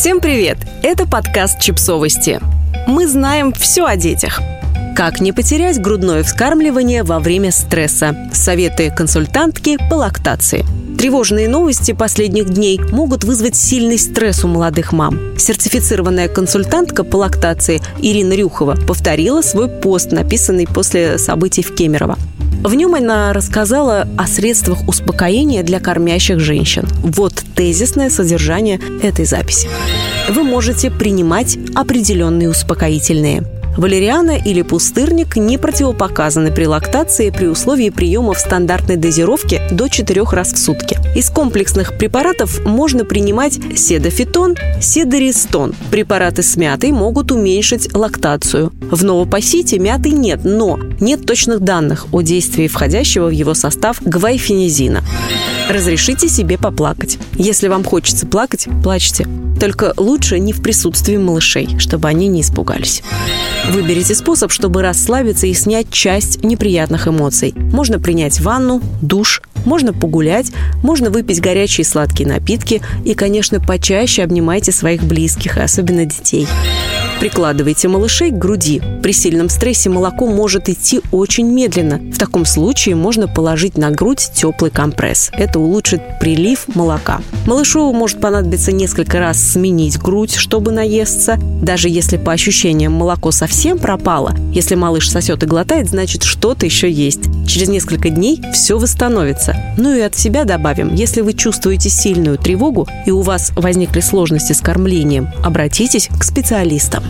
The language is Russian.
Всем привет! Это подкаст «Чипсовости». Мы знаем все о детях. Как не потерять грудное вскармливание во время стресса? Советы консультантки по лактации. Тревожные новости последних дней могут вызвать сильный стресс у молодых мам. Сертифицированная консультантка по лактации Ирина Рюхова повторила свой пост, написанный после событий в Кемерово. В нем она рассказала о средствах успокоения для кормящих женщин. Вот тезисное содержание этой записи. Вы можете принимать определенные успокоительные – Валериана или пустырник не противопоказаны при лактации при условии приема в стандартной дозировке до 4 раз в сутки. Из комплексных препаратов можно принимать седофитон, седористон. Препараты с мятой могут уменьшить лактацию. В новопосите мяты нет, но нет точных данных о действии входящего в его состав гвайфенизина. Разрешите себе поплакать. Если вам хочется плакать, плачьте. Только лучше не в присутствии малышей, чтобы они не испугались. Выберите способ, чтобы расслабиться и снять часть неприятных эмоций. Можно принять ванну, душ, можно погулять, можно выпить горячие сладкие напитки и, конечно, почаще обнимайте своих близких, особенно детей. Прикладывайте малышей к груди. При сильном стрессе молоко может идти очень медленно. В таком случае можно положить на грудь теплый компресс. Это улучшит прилив молока. Малышу может понадобиться несколько раз сменить грудь, чтобы наесться. Даже если по ощущениям молоко совсем пропало, если малыш сосет и глотает, значит что-то еще есть. Через несколько дней все восстановится. Ну и от себя добавим, если вы чувствуете сильную тревогу и у вас возникли сложности с кормлением, обратитесь к специалистам.